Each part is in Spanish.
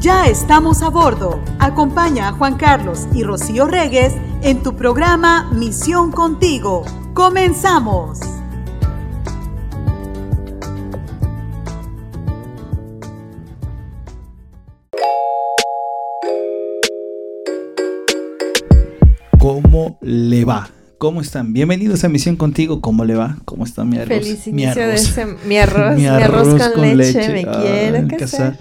Ya estamos a bordo. Acompaña a Juan Carlos y Rocío Regues en tu programa Misión Contigo. ¡Comenzamos! ¿Cómo le va? ¿Cómo están? Bienvenidos a Misión Contigo. ¿Cómo le va? ¿Cómo está mi arroz? Feliz inicio de ese, mi arroz, mi arroz, con, leche, me quiero casar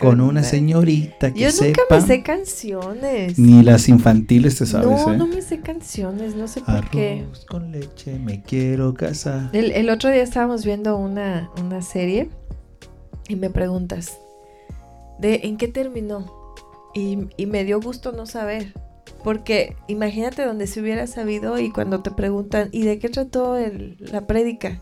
con una señorita que Yo sepa. nunca me sé canciones. Ni las infantiles te sabes, No, ¿eh? no me sé canciones, no sé por Arroz qué. con leche, me quiero casar. El, el otro día estábamos viendo una, una serie y me preguntas, ¿de en qué terminó? Y, y me dio gusto no saber. Porque imagínate donde se hubiera sabido y cuando te preguntan, ¿y de qué trató el, la prédica?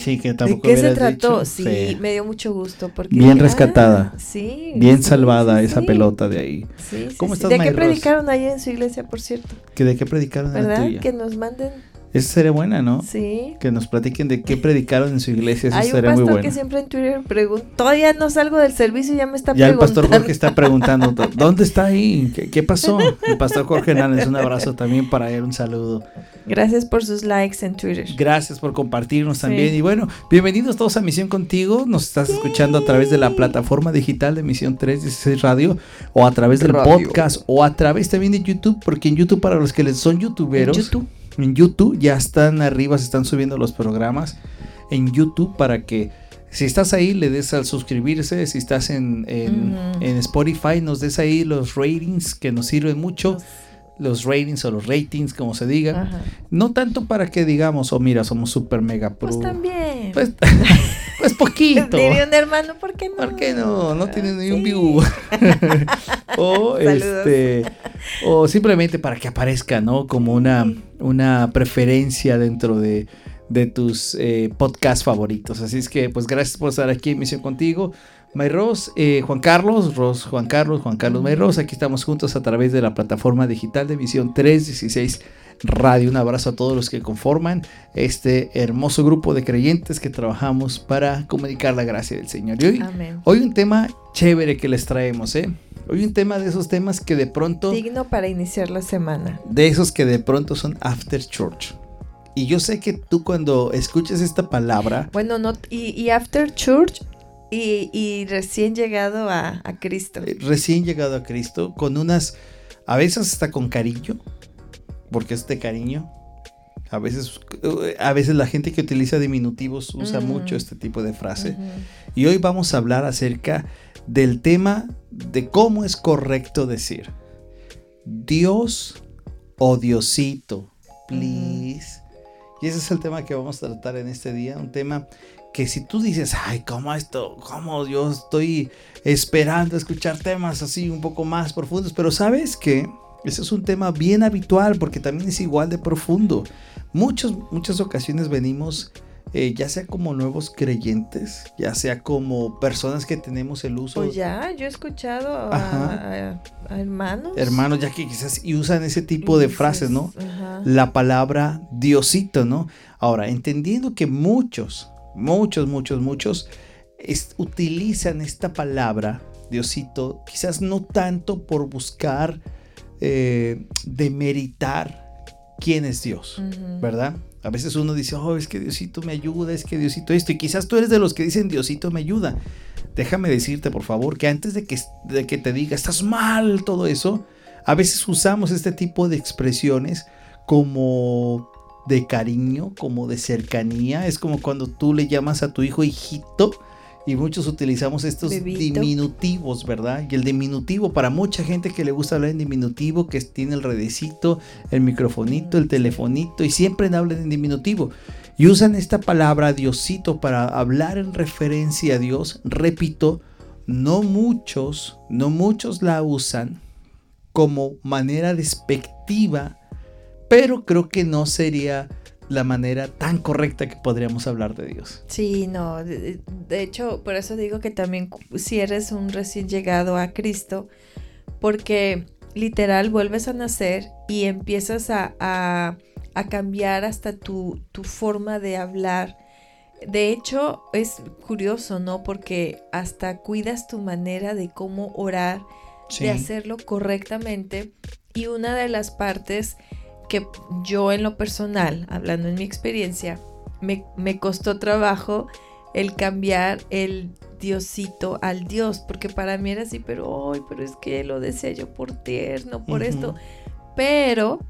Sí, que ¿De tampoco qué se trató? dicho. Sí, me dio mucho gusto. Porque Bien dije, rescatada. "Ah, sí. Bien sí, salvada sí, esa sí". pelota de ahí. Sí, ¿Cómo estás, ¿De qué predicaron ahí en su iglesia, por cierto? ¿Que ¿De qué predicaron en la ¿Verdad? tuya? Que nos manden. Esa sería buena, ¿no? Sí. Que nos platiquen de qué predicaron en su iglesia. Eso Hay un sería muy pastor bueno. que siempre en Twitter pregunta, todavía no salgo del servicio y ya me está Ya el pastor preguntando. Jorge está preguntando, ¿dónde está ahí? ¿Qué, qué pasó? El pastor Jorge Hernández, un abrazo también para él, un saludo. Gracias por sus likes en Twitter. Gracias por compartirnos Sí. también. Y bueno, bienvenidos todos a Misión Contigo. Nos estás escuchando a través de la plataforma digital de Misión 316 Radio o a través del Radio. podcast o a través también de YouTube, porque en YouTube para los que les son youtuberos, YouTube. En YouTube ya están arriba, se están subiendo los programas en YouTube para que si estás ahí le des al suscribirse, si estás en, en, Spotify nos des ahí los ratings que nos sirven mucho, los ratings o los ratings como se diga. Ajá. No tanto para que digamos, oh mira, somos super mega pro. Pues también. Pues, pues poquito. Diría un hermano, ¿por qué no? ¿Por qué no? No tiene ni un view. o Saludos. este o simplemente para que aparezca, ¿no? Como una, Sí. Una preferencia dentro de, de tus eh, podcasts favoritos. Así es que, pues gracias por estar aquí en Misión Contigo. Mayros, eh, Juan Carlos, Ros, Juan Carlos, Juan Carlos Mayros, aquí estamos juntos a través de la plataforma digital de Misión 316 Radio. Un abrazo a todos los que conforman este hermoso grupo de creyentes que trabajamos para comunicar la gracia del Señor. Y hoy, Amén. hoy un tema chévere que les traemos, ¿eh? Hoy un tema de esos temas que de pronto, Digno para iniciar la semana. de esos que de pronto son after church. Y yo sé que tú cuando escuches esta palabra, Bueno, no, y, y after church y, y recién llegado a, a Cristo. eh, recién llegado a Cristo, con unas, a veces hasta con cariño, porque es de cariño. A veces, a veces la gente que utiliza diminutivos usa Mm. mucho este tipo de frase. Y hoy vamos a hablar acerca del tema de cómo es correcto decir Dios o Diosito, please. Y ese es el tema que vamos a tratar en este día, un tema que si tú dices, ay, ¿cómo esto? ¿Cómo yo estoy esperando escuchar temas así un poco más profundos? Pero sabes que ese es un tema bien habitual porque también es igual de profundo. Muchos, muchas ocasiones venimos eh, ya sea como nuevos creyentes, ya sea como personas que tenemos el uso, Pues ya, yo he escuchado a, Ajá. a- a hermanos. hermanos, ya que quizás y usan ese tipo de frases, ¿no? ajá. La palabra Diosito, ¿no? Ahora, entendiendo que muchos, muchos, muchos, muchos es- utilizan esta palabra Diosito, quizás no tanto por buscar eh, demeritar quién es Dios. ¿verdad? A veces uno dice, oh, es que Diosito me ayuda, es que Diosito esto, y quizás tú eres de los que dicen Diosito me ayuda. Déjame decirte, por favor, que antes de que, de que te diga, estás mal, todo eso, a veces usamos este tipo de expresiones como de cariño, como de cercanía. Es como cuando tú le llamas a tu hijo hijito. Y muchos utilizamos estos Bebito. diminutivos, ¿verdad? Y el diminutivo, para mucha gente que le gusta hablar en diminutivo, que tiene el redecito, el microfonito, el telefonito, y siempre hablan en diminutivo. Y usan esta palabra Diosito para hablar en referencia a Dios. Repito, no muchos, no muchos la usan como manera despectiva, pero creo que no sería la manera tan correcta que podríamos hablar de Dios. Sí, no, de, de hecho, por eso digo que también si eres un recién llegado a Cristo, porque literal vuelves a nacer y empiezas a, a- a cambiar hasta tu, tu forma de hablar De hecho, es curioso, ¿no? Porque hasta cuidas tu manera de cómo orar, de hacerlo correctamente. Y una de las partes que yo en lo personal, hablando en mi experiencia, me, me costó trabajo el cambiar el Diosito al Dios, porque para mí era así, pero, ay, pero es que lo deseo yo por tierno, por esto. Pero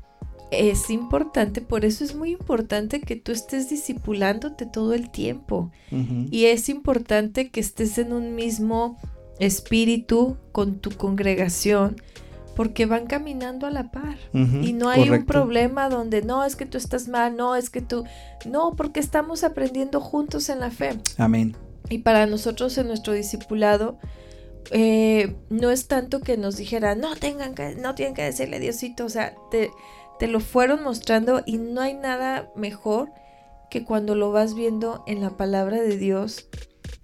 es importante, por eso es muy importante que tú estés discipulándote todo el tiempo. Y es importante que estés en un mismo espíritu con tu congregación, porque van caminando a la par. y no hay un problema donde no es que tú estás mal, no es que tú, no, porque estamos aprendiendo juntos en la fe. Amén. Y para nosotros en nuestro discipulado, eh, no es tanto que nos dijera, no tengan que, no tienen que decirle Diosito, o sea, te, te lo fueron mostrando y no hay nada mejor que cuando lo vas viendo en la palabra de Dios,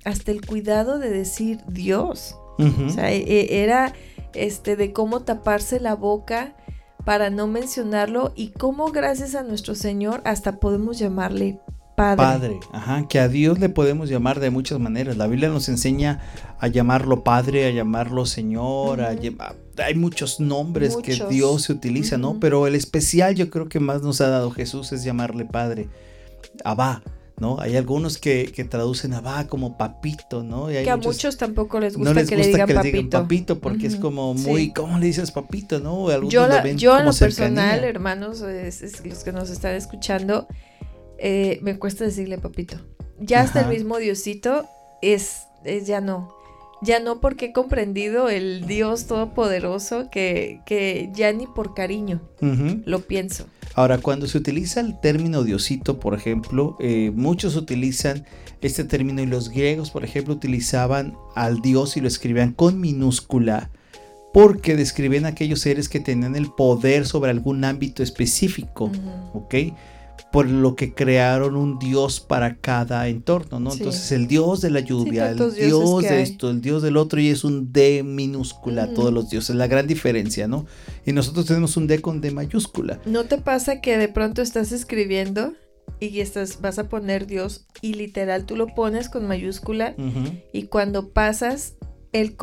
hasta el cuidado de decir Dios. O sea, e, e, era este de cómo taparse la boca para no mencionarlo y cómo gracias a nuestro Señor hasta podemos llamarle Padre. Padre, ajá, que a Dios le podemos llamar de muchas maneras. La Biblia nos enseña a llamarlo Padre, a llamarlo Señor, a hay muchos nombres que Dios se utiliza, ¿no? Pero el especial yo creo que más nos ha dado Jesús es llamarle Padre. Abba, ¿no? Hay algunos que, traducen Abba como papito, ¿no? que a muchos tampoco les gusta, que, le digan, papito. porque es como muy, ¿cómo le dices papito, no? yo, yo en lo personal, hermanos, los que nos están escuchando, eh, me cuesta decirle papito. Ya hasta el mismo Diosito es, es ya no. Ya no porque he comprendido el Dios todopoderoso que, que ya ni por cariño lo pienso. Ahora, cuando se utiliza el término Diosito, por ejemplo, eh, muchos utilizan este término y los griegos, por ejemplo, utilizaban al Dios y lo escribían con minúscula porque describen aquellos seres que tenían el poder sobre algún ámbito específico, ¿ok? Por lo que crearon un dios para cada entorno, ¿no? Entonces el dios de la lluvia, el dios de esto, el dios del otro y es un D minúscula, todos los dioses, la gran diferencia, ¿no? Y nosotros tenemos un D con D mayúscula. ¿No te pasa que de pronto estás escribiendo y estás, vas a poner Dios y literal tú lo pones con mayúscula y cuando pasas el,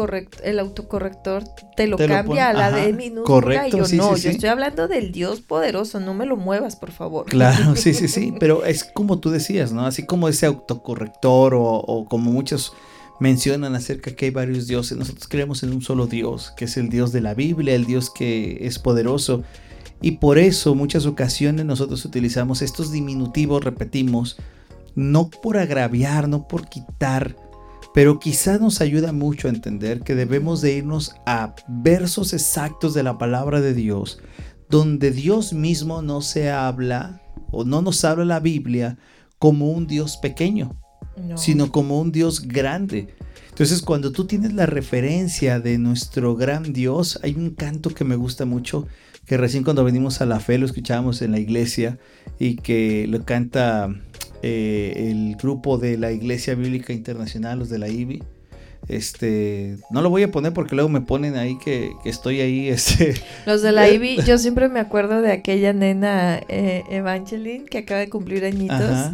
el autocorrector te lo cambia a la de minúscula y yo no, yo estoy hablando del Dios poderoso, no me lo muevas, por favor. Claro, sí, sí, sí, pero es como tú decías, ¿no? Así como ese autocorrector o, como muchos mencionan acerca que hay varios dioses, nosotros creemos en un solo Dios, que es el Dios de la Biblia, el Dios que es poderoso. Y por eso muchas ocasiones nosotros utilizamos estos diminutivos, repetimos, no por agraviar, no por quitar, pero quizá nos ayuda mucho a entender que debemos de irnos a versos exactos de la palabra de Dios, donde Dios mismo no se habla o no nos habla la Biblia como un Dios pequeño, sino como un Dios grande. Entonces cuando tú tienes la referencia de nuestro gran Dios, hay un canto que me gusta mucho, que recién cuando venimos a la fe lo escuchábamos en la iglesia y que lo canta eh, el grupo de la Iglesia Bíblica Internacional, los de la IBI. Este, no lo voy a poner porque luego me ponen ahí que, estoy ahí. Este. Los de la IBI, yo siempre me acuerdo de aquella nena eh, Evangeline que acaba de cumplir añitos,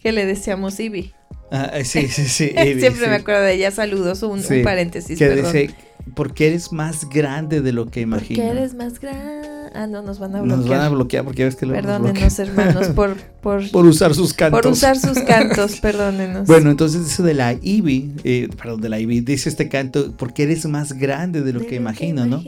que le decíamos IBI. Ah, sí, sí, sí. siempre me acuerdo de ella. Saludos, un, paréntesis. Que dice, porque eres más grande de lo que imagino. Porque eres más grande. Ah, no, nos van a bloquear. Nos van a bloquear porque ves que lo Perdónenos, hermanos, por, por, por, usar sus cantos. Por usar sus cantos, perdónenos. Bueno, entonces eso de la Ivy, eh, perdón, de la Ivy, dice este canto, porque eres más grande de lo, que, imagino, ¿no?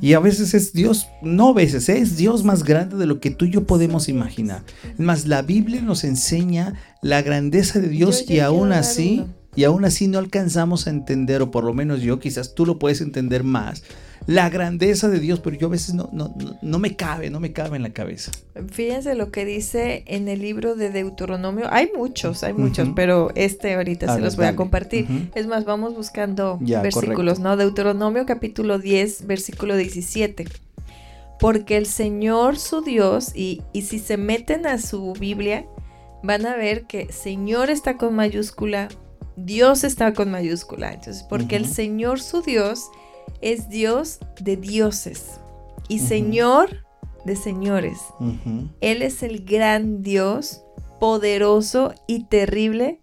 Y a veces es Dios, no a veces, es Dios más grande de lo que tú y yo podemos imaginar. Es más, la Biblia nos enseña la grandeza de Dios y aún así, y aún así no alcanzamos a entender, o por lo menos yo, quizás tú lo puedes entender más la grandeza de Dios, pero yo a veces no, no, no, me cabe, no me cabe en la cabeza. Fíjense lo que dice en el libro de Deuteronomio. Hay muchos, hay muchos, pero este ahorita se los voy a compartir. Es más, vamos buscando versículos, ¿no? Deuteronomio capítulo 10, versículo 17. Porque el Señor su Dios, y, y si se meten a su Biblia, van a ver que Señor está con mayúscula, Dios está con mayúscula. Entonces, porque el Señor su Dios es Dios de dioses y Señor de señores. Él es el gran Dios poderoso y terrible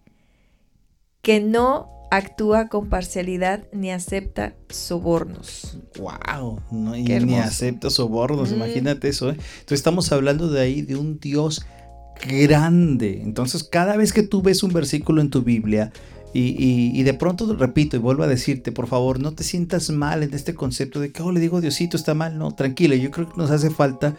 que no actúa con parcialidad ni acepta sobornos. Wow, no, y ni acepta sobornos, mm. imagínate eso. ¿eh? Entonces estamos hablando de ahí de un Dios grande. Entonces cada vez que tú ves un versículo en tu Biblia, y, de pronto repito y vuelvo a decirte, por favor, no te sientas mal en este concepto de que, oh, le digo Diosito, está mal. No, tranquilo, yo creo que nos hace falta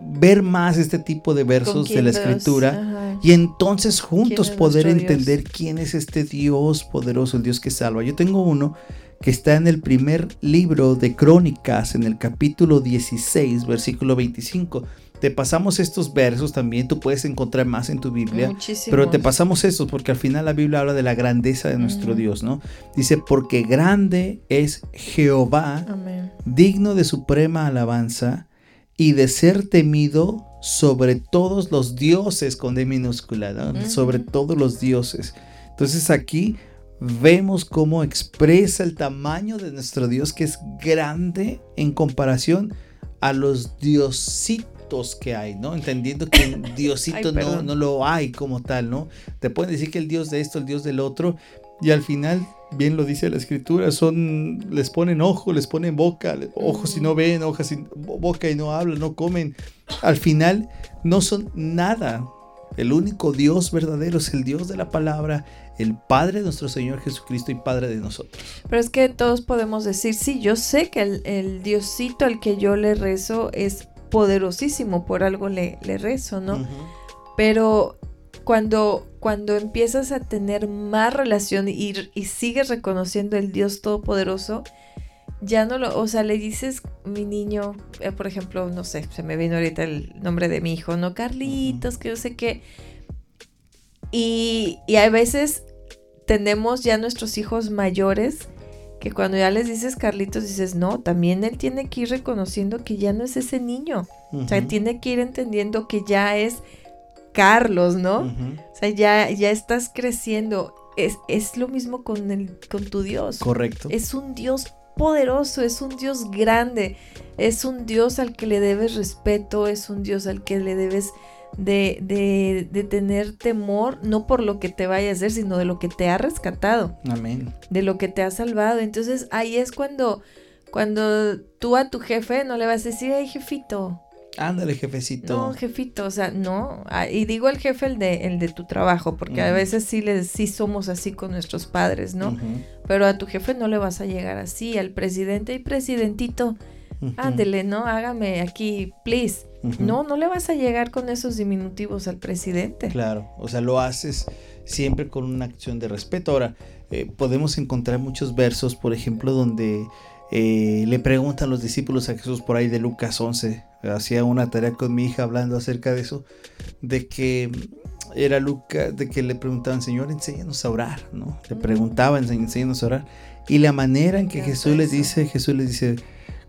ver más este tipo de versos de la escritura y entonces juntos poder entender quién es este Dios poderoso, el Dios que salva. Yo tengo uno que está en el primer libro de Crónicas, en el capítulo 16, versículo 25. Te pasamos estos versos también, tú puedes encontrar más en tu Biblia, pero te pasamos estos porque al final la Biblia habla de la grandeza de nuestro Dios, ¿no? Dice, porque grande es Jehová, digno de suprema alabanza y de ser temido sobre todos los dioses con D minúscula, sobre todos los dioses. Entonces aquí vemos cómo expresa el tamaño de nuestro Dios que es grande en comparación a los diositos que hay, ¿no? Entendiendo que el diosito no, no lo hay como tal, ¿no? Te pueden decir que el dios de esto, el dios del otro, y al final bien lo dice la escritura, son, les ponen ojo, les ponen boca, ojos y no ven, ojos y boca y no hablan, no comen. Al final no son nada. El único Dios verdadero es el Dios de la palabra, el Padre de nuestro Señor Jesucristo y Padre de nosotros. Pero es que todos podemos decir, sí, yo sé que el, Diosito al que yo le rezo es poderosísimo, por algo le, le rezo, ¿no? Pero cuando, cuando empiezas a tener más relación y, y sigues reconociendo el Dios Todopoderoso, ya no lo, o sea, le dices, mi niño, eh, por ejemplo, no sé, se me vino ahorita el nombre de mi hijo, ¿no? Carlitos, que yo sé qué. Y, y a veces tenemos ya nuestros hijos mayores que cuando ya les dices Carlitos, dices, no, también él tiene que ir reconociendo que ya no es ese niño. O sea, tiene que ir entendiendo que ya es Carlos, ¿no? O sea, ya, ya estás creciendo. Es, es lo mismo con, el, con tu Dios. Correcto. Es un Dios poderoso, es un Dios grande, es un Dios al que le debes respeto, es un Dios al que le debes de, de, de, tener temor, no por lo que te vaya a hacer, sino de lo que te ha rescatado. Amén. De lo que te ha salvado. Entonces ahí es cuando, cuando tú a tu jefe no le vas a decir, ay jefito, Ándale, jefecito. No, jefito, o sea, no. Ah, y digo el jefe, el de, el de tu trabajo, porque a veces sí, les, sí somos así con nuestros padres, ¿no? Pero a tu jefe no le vas a llegar así, al presidente y presidentito, ándele, ¿no? Hágame aquí, please. No, no le vas a llegar con esos diminutivos al presidente. Claro, o sea, lo haces siempre con una acción de respeto. Ahora, eh, podemos encontrar muchos versos, por ejemplo, donde eh, le preguntan los discípulos a Jesús por ahí de Lucas 11, hacía una tarea con mi hija hablando acerca de eso, de que era Lucas, de que le preguntaban, Señor, enséñanos a orar, ¿no? Le preguntaban, enséñanos a orar. Y la manera en que Jesús les dice, Jesús les dice,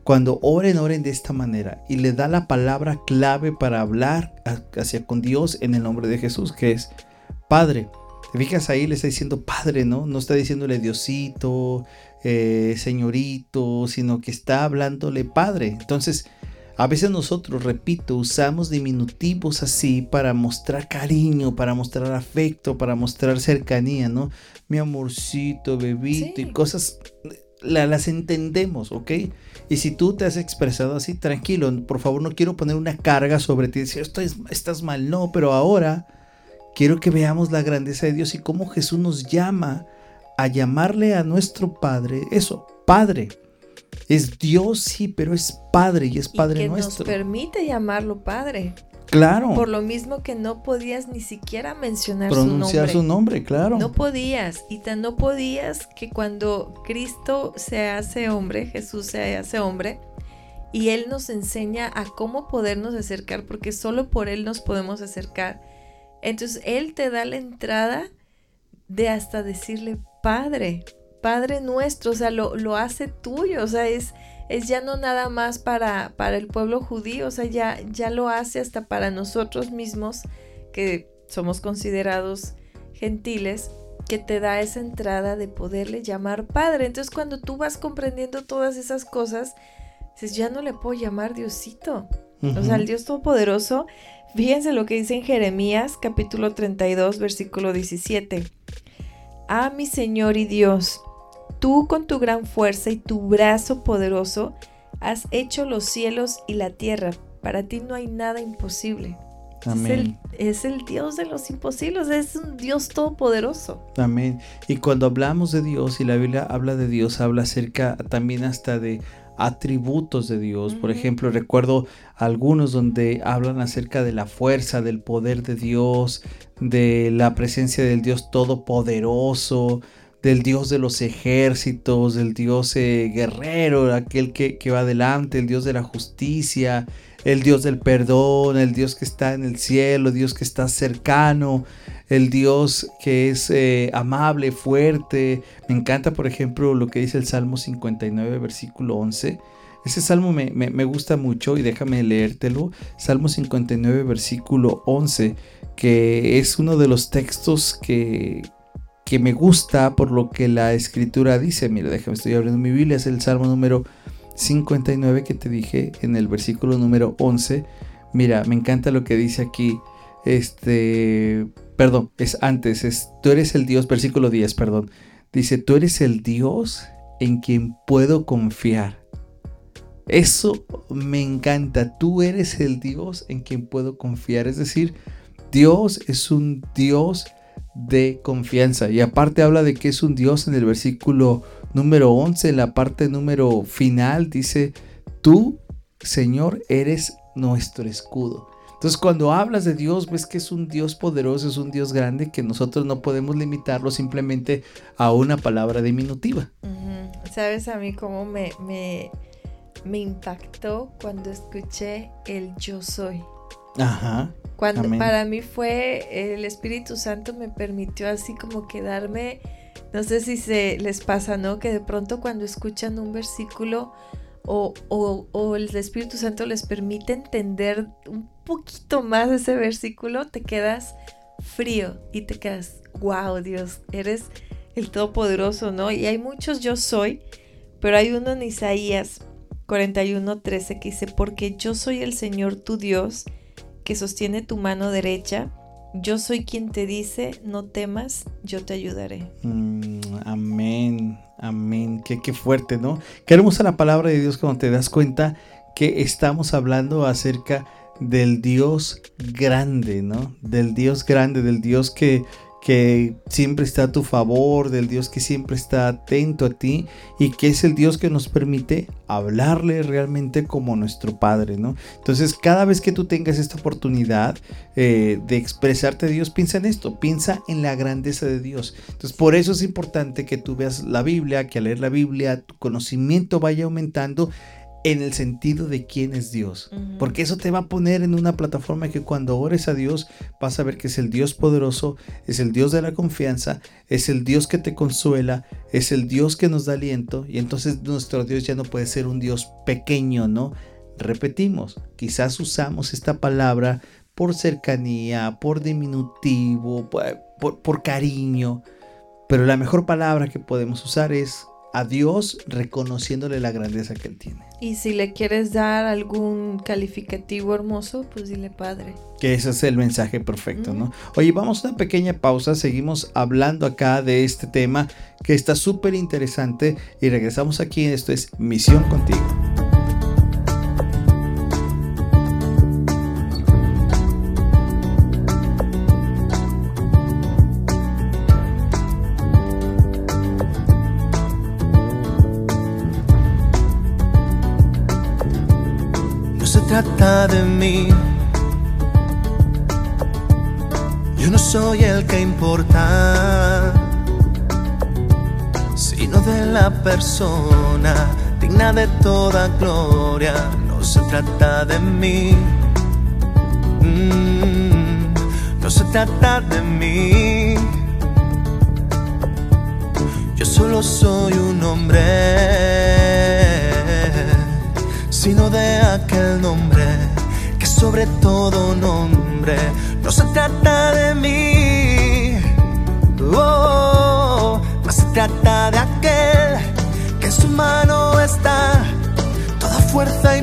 cuando oren, oren de esta manera. Y le da la palabra clave para hablar hacia con Dios en el nombre de Jesús, que es Padre. Te fijas ahí, le está diciendo Padre, ¿no? No está diciéndole Diosito, eh, señorito, sino que está hablándole Padre. Entonces, a veces nosotros, repito, usamos diminutivos así para mostrar cariño, para mostrar afecto, para mostrar cercanía, ¿no? Mi amorcito, bebito y cosas, las entendemos, ¿ok? Y si tú te has expresado así, tranquilo, por favor no quiero poner una carga sobre ti, decir, Esto estás mal, no, pero ahora quiero que veamos la grandeza de Dios y cómo Jesús nos llama a llamarle a nuestro Padre, eso, Padre. Es Dios, sí, pero es Padre y es Padre y que nuestro. Nos permite llamarlo Padre. Claro. Por lo mismo que no podías ni siquiera mencionar Pronunciar su nombre. claro. No podías. Y tan no podías que cuando Cristo se hace hombre, Jesús se hace hombre, y Él nos enseña a cómo podernos acercar, porque solo por Él nos podemos acercar entonces Él te da la entrada de hasta decirle Padre, Padre nuestro, o sea, lo, lo hace tuyo, o sea, es, es ya no nada más para, para el pueblo judío, o sea, ya, ya lo hace hasta para nosotros mismos, que somos considerados gentiles, que te da esa entrada de poderle llamar Padre. Entonces cuando tú vas comprendiendo todas esas cosas, dices, ya no le puedo llamar Diosito, O sea, el Dios Todopoderoso, fíjense lo que dice en Jeremías capítulo 32, versículo 17. Ah, mi Señor y Dios, tú con tu gran fuerza y tu brazo poderoso has hecho los cielos y la tierra. Para ti no hay nada imposible. Amén. Es el, Dios de los imposibles, es un Dios todopoderoso. Amén. Y cuando hablamos de Dios y la Biblia habla de Dios, habla acerca también hasta de atributos de Dios. Por ejemplo, recuerdo algunos donde hablan acerca de la fuerza, del poder de Dios, de la presencia del Dios todopoderoso, del Dios de los ejércitos, del Dios eh, guerrero, aquel que, va adelante, el Dios de la justicia, el Dios del perdón, el Dios que está en el cielo, el Dios que está cercano, el Dios que es eh, amable, fuerte. Me encanta, por ejemplo, lo que dice el Salmo 59, versículo 11. Ese salmo me, gusta mucho y déjame leértelo. Salmo 59, versículo 11, que es uno de los textos que, que me gusta por lo que la escritura dice. Mira, déjame, estoy abriendo mi Biblia, es el salmo número 59 que te dije en el versículo número 11. Mira, me encanta lo que dice aquí. Este, perdón, es antes, es tú eres el Dios, versículo 10, perdón. Dice, tú eres el Dios en quien puedo confiar. Eso me encanta, tú eres el Dios en quien puedo confiar. Es decir, Dios es un Dios de confianza. Y aparte habla de que es un Dios en el versículo número 11, en la parte número final, dice, tú, Señor, eres nuestro escudo. Entonces cuando hablas de Dios, ves que es un Dios poderoso, es un Dios grande, que nosotros no podemos limitarlo simplemente a una palabra diminutiva. ¿Sabes a mí cómo me, me, me impactó cuando escuché el yo soy? Ajá. Cuando para mí fue el Espíritu Santo me permitió así como quedarme no sé si se les pasa, ¿no? Que de pronto cuando escuchan un versículo o, o, el Espíritu Santo les permite entender un poquito más ese versículo, te quedas frío y te quedas, wow, Dios, eres el Todopoderoso, ¿no? Y hay muchos yo soy, pero hay uno en Isaías 41:13 que dice, porque yo soy el Señor tu Dios, que sostiene tu mano derecha yo soy quien te dice, no temas, yo te ayudaré. Mm, amén, amén. Qué, qué fuerte, ¿no? Qué hermosa la palabra de Dios cuando te das cuenta que estamos hablando acerca del Dios grande, ¿no? Del Dios grande, del Dios que, que siempre está a tu favor, del Dios que siempre está atento a ti y que es el Dios que nos permite hablarle realmente como nuestro Padre, ¿no? Entonces, cada vez que tú tengas esta oportunidad eh, de expresarte a Dios, piensa en esto, piensa en la grandeza de Dios. Entonces, por eso es importante que tú veas la Biblia, que al leer la Biblia tu conocimiento vaya aumentando en el sentido de quién es Dios. Porque eso te va a poner en una plataforma que cuando ores a Dios vas a ver que es el Dios poderoso, es el Dios de la confianza, es el Dios que te consuela, es el Dios que nos da aliento y entonces nuestro Dios ya no puede ser un Dios pequeño, ¿no? Repetimos, quizás usamos esta palabra por cercanía, por diminutivo, por, por cariño, pero la mejor palabra que podemos usar es a Dios reconociéndole la grandeza que Él tiene. Y si le quieres dar algún calificativo hermoso, pues dile Padre. Que ese es el mensaje perfecto, ¿no? Oye, vamos a una pequeña pausa, seguimos hablando acá de este tema que está súper interesante y regresamos aquí, esto es Misión contigo. Trata de mí. Yo no soy el que importa, sino de la persona digna de toda gloria. No se trata de mí, mm, no se trata de mí. Yo solo soy un hombre sino de aquel nombre sobre todo nombre. No se trata de mí, oh, se trata de aquel que en su mano está. Toda fuerza y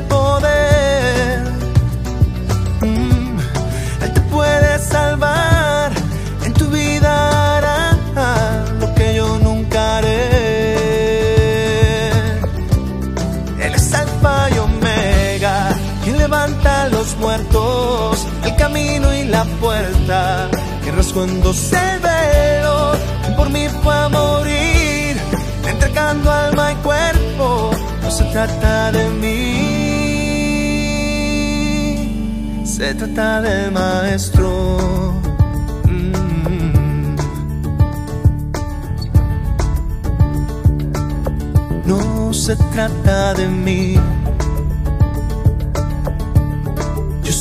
que rasgándose el velo por mí fue a morir, entregando alma y cuerpo. No se trata de mí, se trata del maestro. Mm. No se trata de mí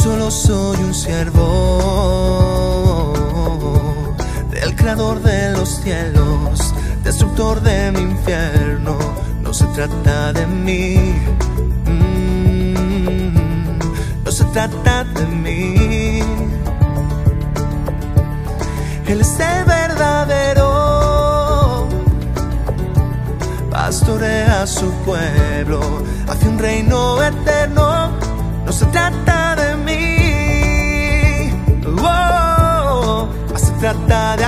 solo soy un siervo creador de los cielos, destructor de mi infierno. No se trata de mí, mm, no se trata de mí. Él es el verdadero, pastorea su pueblo hacia un reino eterno. No se trata de trata de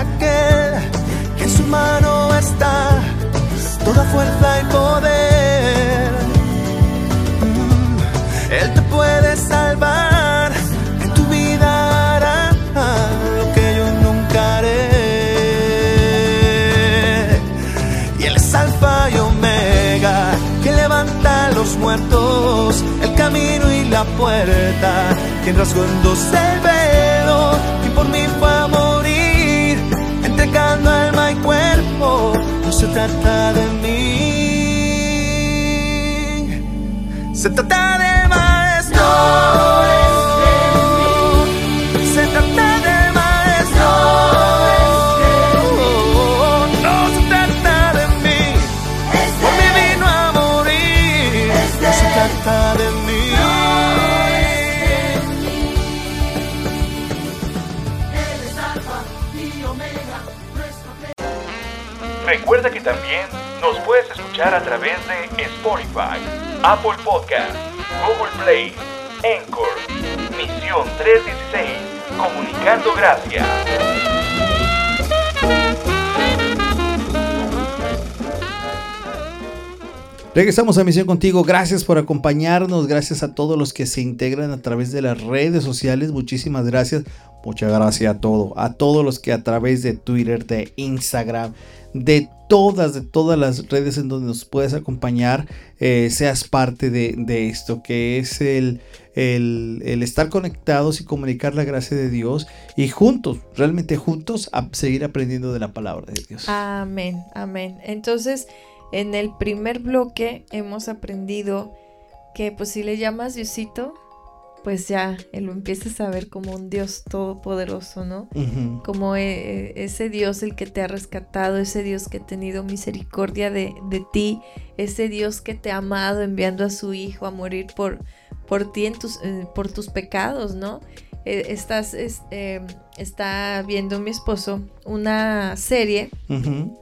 mano está toda fuerza y poder. Mm, él te puede salvar, en tu vida hará lo que yo nunca haré. Y él es alfa y omega, que levanta a los muertos, el camino y la puerta, quien rasgó en dos el velo se trata de mí, se trata de a través de Spotify, Apple Podcast, Google Play, Anchor, Misión 316, Comunicando Gracias. Regresamos a Misión Contigo. Gracias por acompañarnos. Gracias a todos los que se integran a través de las redes sociales. Muchísimas gracias. Muchas gracias a todos. A todos los que a través de Twitter, de Instagram, de todas, de todas las redes en donde nos puedes acompañar, eh, seas parte de, esto, que es el, el, estar conectados y comunicar la gracia de Dios y juntos, realmente juntos, a seguir aprendiendo de la palabra de Dios. Amén, amén. Entonces, en el primer bloque hemos aprendido que pues si le llamas Diosito, pues ya lo empiezas a ver como un Dios todopoderoso, ¿no? Como eh, eh, ese Dios el que te ha rescatado, ese Dios que ha tenido misericordia de, ti, ese Dios que te ha amado enviando a su Hijo a morir por, por ti, en tus, eh, por tus pecados, ¿no? estás, está viendo mi esposo una serie. ¿cómo,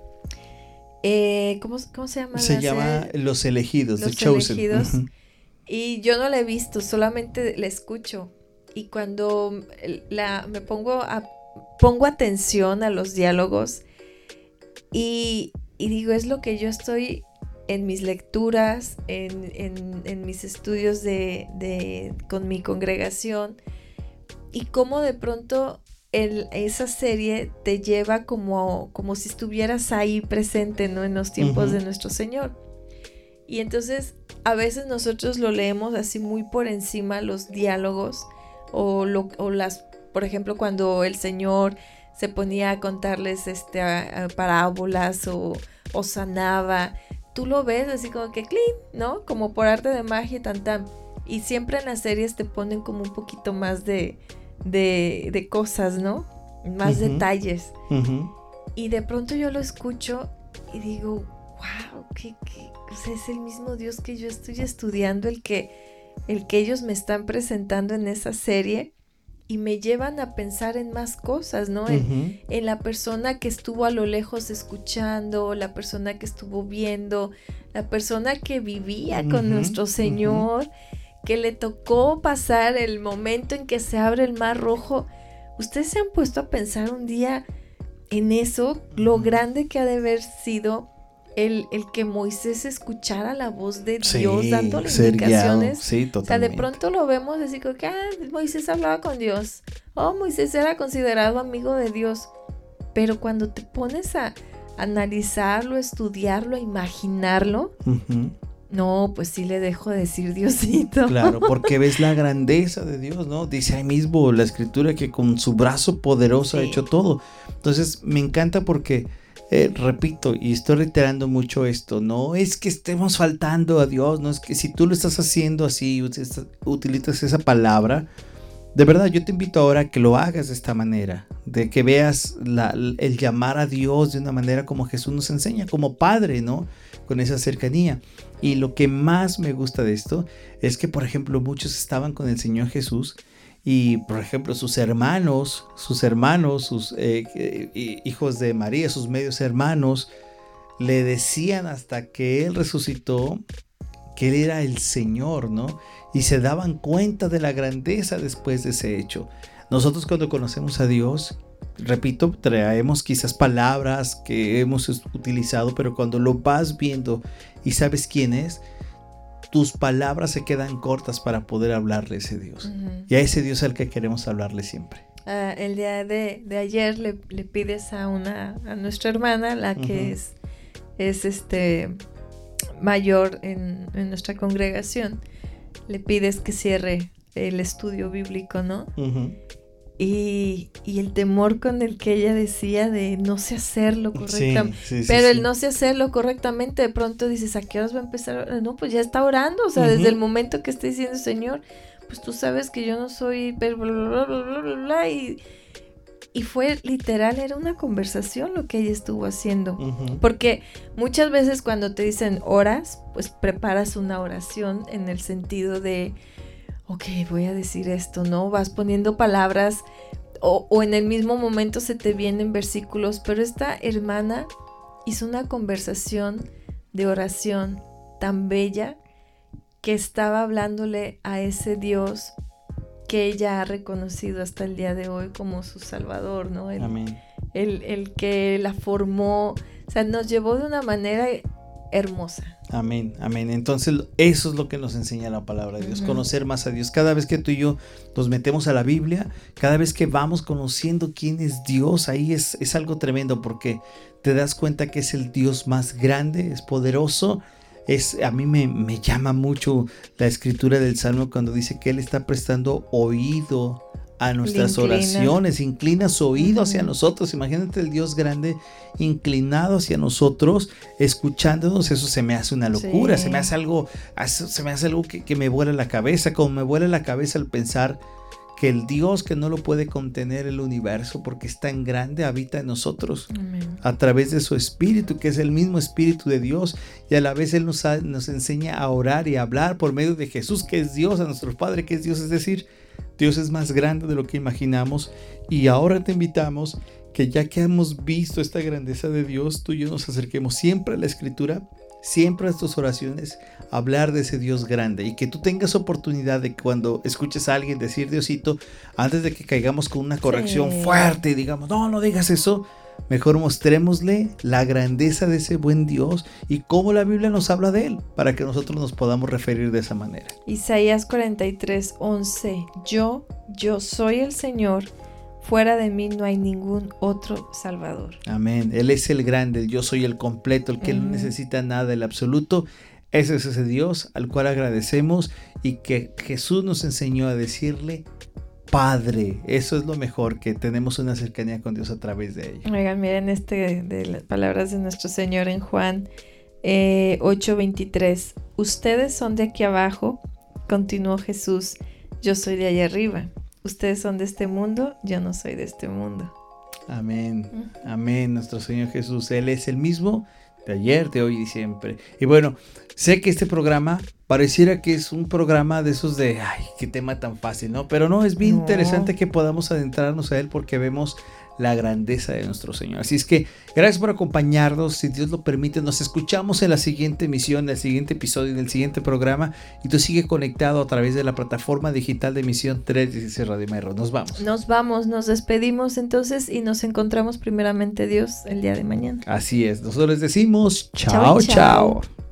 se llama? Se llama Los Elegidos, Los Elegidos. Y yo no la he visto, solamente la escucho. Y cuando la, me pongo, a, pongo atención a los diálogos y, digo, es lo que yo estoy en mis lecturas, en, mis estudios de, con mi congregación y cómo de pronto esa serie te lleva como, como si estuvieras ahí presente ¿no? en los tiempos de nuestro Señor. Y entonces a veces nosotros lo leemos así muy por encima los diálogos o, lo, o las, por ejemplo, cuando el Señor se ponía a contarles este, parábolas o, o, sanaba, tú lo ves así como que clean, ¿no? Como por arte de magia, tan tan. Y siempre en las series te ponen como un poquito más de, de, de cosas, ¿no? Más detalles. Y de pronto yo lo escucho y digo, wow, pues, es el mismo Dios que yo estoy estudiando, el que, el que ellos me están presentando en esa serie y me llevan a pensar en más cosas, ¿no? en, la persona que estuvo a lo lejos escuchando, la persona que estuvo viendo, la persona que vivía con nuestro Señor, que le tocó pasar el momento en que se abre el mar rojo. ¿Ustedes se han puesto a pensar un día en eso? Lo grande que ha de haber sido el, el que Moisés escuchara la voz de Sí, Dios dándole ser guiado. indicaciones. Sí, O sea, de pronto lo vemos así como que ah, Moisés hablaba con Dios. Oh, Moisés era considerado amigo de Dios. Pero cuando te pones a analizarlo, estudiarlo, a imaginarlo, no, pues sí le dejo de decir Diosito. Claro, porque ves la grandeza de Dios, ¿no? Dice ahí mismo la escritura que con su brazo poderoso ha Sí. hecho todo. Entonces, me encanta porque, eh, repito, y estoy reiterando mucho esto, no es que estemos faltando a Dios, no es que si tú lo estás haciendo así, utilizas- esa palabra, de verdad, yo te invito ahora a que lo hagas de esta manera, de que veas el llamar a Dios de una manera como Jesús nos enseña, como Padre, ¿no? Con esa cercanía. Y lo que más me gusta de esto es que, por ejemplo, muchos estaban con el Señor Jesús y, por ejemplo, sus hermanos, sus hermanos, sus eh, eh, hijos de María, sus medios hermanos, le decían hasta que Él resucitó que Él era el Señor, ¿no? Y se daban cuenta de la grandeza después de ese hecho. Nosotros cuando conocemos a Dios, repito, traemos quizás palabras que hemos utilizado, pero cuando lo vas viendo y sabes quién es, tus palabras se quedan cortas para poder hablarle a ese Dios. Y a ese Dios al que queremos hablarle siempre. Ah, el día de, de ayer le, le pides a una a nuestra hermana, la que es, es este mayor en, en nuestra congregación, le pides que cierre el estudio bíblico, ¿no? Y, y el temor con el que ella decía de no sé hacerlo correctamente. sí, sí, Pero sí. el no sé hacerlo correctamente, de pronto dices, ¿a qué horas va a empezar? No, pues ya está orando, o sea, desde el momento que está diciendo, Señor, pues tú sabes que yo no soy, pero bla, bla, bla, bla, bla, bla", y, y fue literal, era una conversación lo que ella estuvo haciendo. Porque muchas veces cuando te dicen horas, pues preparas una oración en el sentido de, ok, voy a decir esto, ¿no? Vas poniendo palabras o, o en el mismo momento se te vienen versículos, pero esta hermana hizo una conversación de oración tan bella que estaba hablándole a ese Dios que ella ha reconocido hasta el día de hoy como su Salvador, ¿no? El, Amén. el, el que la formó, o sea, nos llevó de una manera hermosa. Amén, amén. Entonces eso es lo que nos enseña la palabra de Dios, conocer más a Dios. Cada vez que tú y yo nos metemos a la Biblia, cada vez que vamos conociendo quién es Dios, ahí es, es algo tremendo porque te das cuenta que es el Dios más grande, es poderoso. Es, a mí me, me llama mucho la escritura del Salmo cuando dice que Él está prestando oído a nuestras inclina. oraciones, inclina su oído hacia nosotros. Imagínate el Dios grande inclinado hacia nosotros, escuchándonos, eso se me hace una locura, Sí. se me hace algo, se me hace algo que, que me vuela la cabeza, como me vuela la cabeza al pensar que el Dios que no lo puede contener el universo porque es tan grande habita en nosotros a través de su espíritu, que es el mismo espíritu de Dios, y a la vez Él nos, ha- nos enseña a orar y a hablar por medio de Jesús, que es Dios, a nuestro Padre, que es Dios, es decir, Dios es más grande de lo que imaginamos, y ahora te invitamos que ya que hemos visto esta grandeza de Dios, tú y yo nos acerquemos siempre a la escritura, siempre a tus oraciones, a hablar de ese Dios grande, y que tú tengas oportunidad de cuando escuches a alguien decir Diosito, antes de que caigamos con una corrección Sí. fuerte y digamos, no, no digas eso, Mejor mostrémosle la grandeza de ese buen Dios y cómo la Biblia nos habla de él para que nosotros nos podamos referir de esa manera. Isaías 43, 11. Yo, yo soy el Señor, fuera de mí no hay ningún otro Salvador. Amén. Él es el grande, el yo soy el completo, el que no necesita nada, el absoluto. Ese es ese Dios al cual agradecemos y que Jesús nos enseñó a decirle Padre. Eso es lo mejor, que tenemos una cercanía con Dios a través de ella. Oigan, miren este de las palabras de nuestro Señor en Juan eh, 8:23. Ustedes son de aquí abajo, continuó Jesús, yo soy de allá arriba. Ustedes son de este mundo, yo no soy de este mundo. Amén. Amén, nuestro Señor Jesús. Él es el mismo de ayer, de hoy y siempre. Y bueno, sé que este programa pareciera que es un programa de esos de, ay, qué tema tan fácil, ¿no? Pero no, es bien No. interesante que podamos adentrarnos a él porque vemos la grandeza de nuestro Señor. Así es que gracias por acompañarnos. Si Dios lo permite, nos escuchamos en la siguiente emisión, en el siguiente episodio, en el siguiente programa. Y tú sigue conectado a través de la plataforma digital de emisión 316 Radio Mairo. Nos vamos. Nos vamos, nos despedimos entonces y nos encontramos primeramente Dios el día de mañana. Así es. Nosotros les decimos chao, chao. chao.